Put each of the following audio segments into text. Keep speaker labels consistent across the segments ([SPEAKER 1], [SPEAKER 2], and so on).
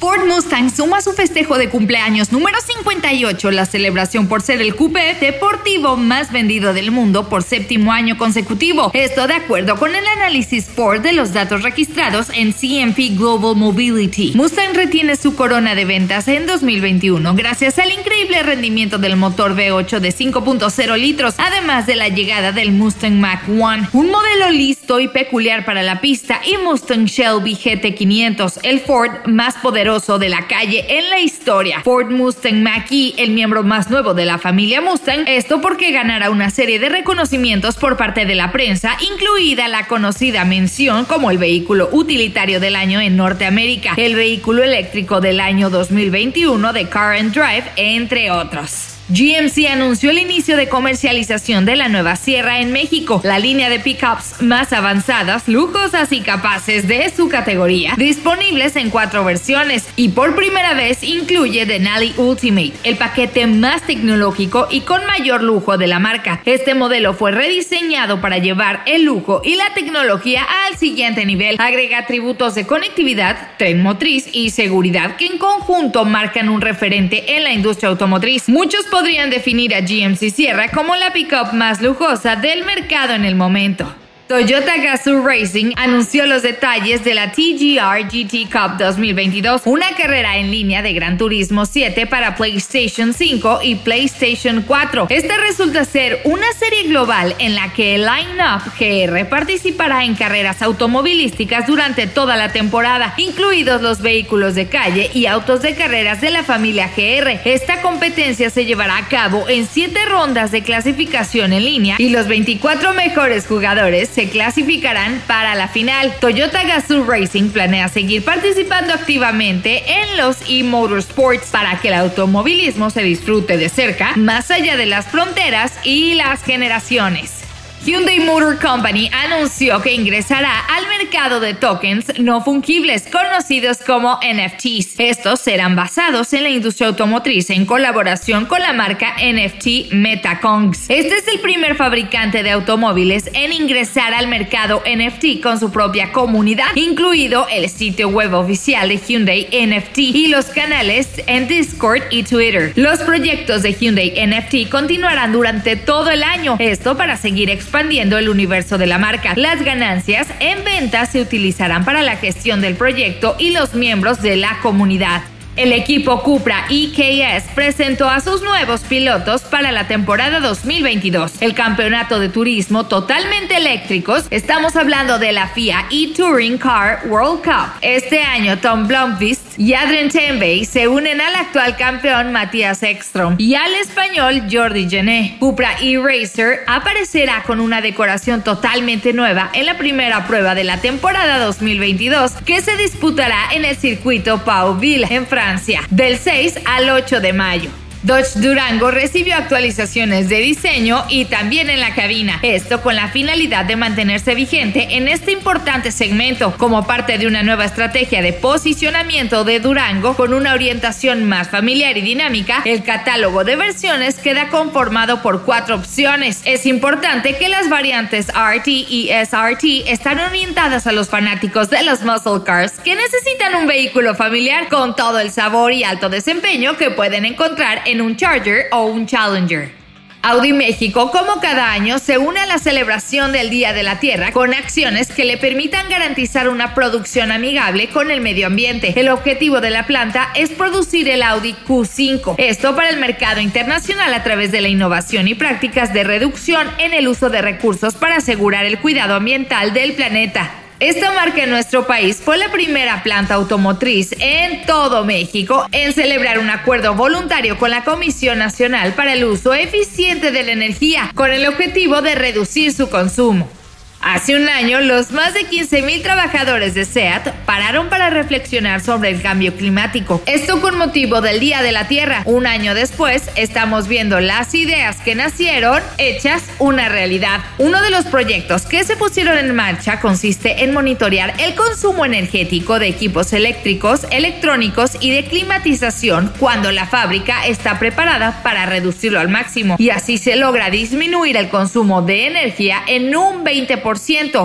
[SPEAKER 1] Ford Mustang suma su festejo de cumpleaños número 58, la celebración por ser el coupé deportivo más vendido del mundo por séptimo año consecutivo. Esto de acuerdo con el análisis Ford de los datos registrados en CMP Global Mobility. Mustang retiene su corona de ventas en 2021 gracias al increíble rendimiento del motor V8 de 5.0 litros, además de la llegada del Mustang Mach 1, un modelo listo y peculiar para la pista, y Mustang Shelby GT500, el Ford más poderoso de la calle en la historia. Ford Mustang Mach-E, el miembro más nuevo de la familia Mustang, esto porque ganará una serie de reconocimientos por parte de la prensa, incluida la conocida mención como el vehículo utilitario del año en Norteamérica, el vehículo eléctrico del año 2021 de Car and Drive, entre otros. GMC anunció el inicio de comercialización de la nueva Sierra en México, la línea de pickups más avanzadas, lujosas y capaces de su categoría, disponibles en cuatro versiones y por primera vez incluye Denali Ultimate, el paquete más tecnológico y con mayor lujo de la marca. Este modelo fue rediseñado para llevar el lujo y la tecnología al siguiente nivel. Agrega atributos de conectividad, tren motriz y seguridad que en conjunto marcan un referente en la industria automotriz. Muchos podrían definir a GMC Sierra como la pickup más lujosa del mercado en el momento. Toyota Gazoo Racing anunció los detalles de la TGR GT Cup 2022, una carrera en línea de Gran Turismo 7 para PlayStation 5 y PlayStation 4. Esta resulta ser una serie global en la que el Line-Up GR participará en carreras automovilísticas durante toda la temporada, incluidos los vehículos de calle y autos de carreras de la familia GR. Esta competencia se llevará a cabo en 7 rondas de clasificación en línea y los 24 mejores jugadores se clasificarán para la final. Toyota Gazoo Racing planea seguir participando activamente en los e-motorsports para que el automovilismo se disfrute de cerca, más allá de las fronteras y las generaciones. Hyundai Motor Company anunció que ingresará al mercado de tokens no fungibles conocidos como NFTs. Estos serán basados en la industria automotriz en colaboración con la marca NFT Metacongs. Este es el primer fabricante de automóviles en ingresar al mercado NFT con su propia comunidad, incluido el sitio web oficial de Hyundai NFT y los canales en Discord y Twitter. Los proyectos de Hyundai NFT continuarán durante todo el año, esto para seguir expandiendo el universo de la marca. Las ganancias en ventas se utilizarán para la gestión del proyecto y los miembros de la comunidad. El equipo Cupra EKS presentó a sus nuevos pilotos para la temporada 2022. El campeonato de turismo totalmente eléctricos, estamos hablando de la FIA e-Touring Car World Cup. Este año Tom Blomqvist y Adrian Tenbey se unen al actual campeón Matías Ekstrom y al español Jordi Gené. Cupra E-Racer aparecerá con una decoración totalmente nueva en la primera prueba de la temporada 2022 que se disputará en el circuito Pauville en Francia del 6 al 8 de mayo. Dodge Durango recibió actualizaciones de diseño y también en la cabina, esto con la finalidad de mantenerse vigente en este importante segmento como parte de una nueva estrategia de posicionamiento de Durango con una orientación más familiar y dinámica. El catálogo de versiones queda conformado por cuatro opciones. Es importante que las variantes RT y SRT están orientadas a los fanáticos de los muscle cars que necesitan un vehículo familiar con todo el sabor y alto desempeño que pueden encontrar en un Charger o un Challenger. Audi México, como cada año, se une a la celebración del Día de la Tierra con acciones que le permitan garantizar una producción amigable con el medio ambiente. El objetivo de la planta es producir el Audi Q5, esto para el mercado internacional a través de la innovación y prácticas de reducción en el uso de recursos para asegurar el cuidado ambiental del planeta. Esta marca en nuestro país fue la primera planta automotriz en todo México en celebrar un acuerdo voluntario con la Comisión Nacional para el Uso Eficiente de la Energía, con el objetivo de reducir su consumo. Hace un año, los más de 15.000 trabajadores de SEAT pararon para reflexionar sobre el cambio climático. Esto con motivo del Día de la Tierra. Un año después, estamos viendo las ideas que nacieron hechas una realidad. Uno de los proyectos que se pusieron en marcha consiste en monitorear el consumo energético de equipos eléctricos, electrónicos y de climatización cuando la fábrica está preparada para reducirlo al máximo. Y así se logra disminuir el consumo de energía en un 20%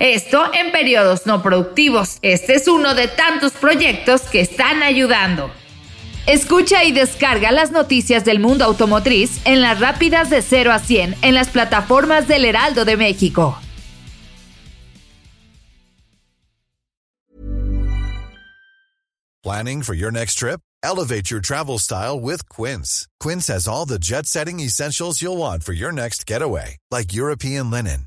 [SPEAKER 1] esto en periodos no productivos. Este es uno de tantos proyectos que están ayudando. Escucha y descarga las noticias del mundo automotriz en las rápidas de 0 a 100 en las plataformas del Heraldo de México.
[SPEAKER 2] Planning for your next trip? Elevate your travel style with Quince. Quince has all the jet setting essentials you'll want for your next getaway, like European linen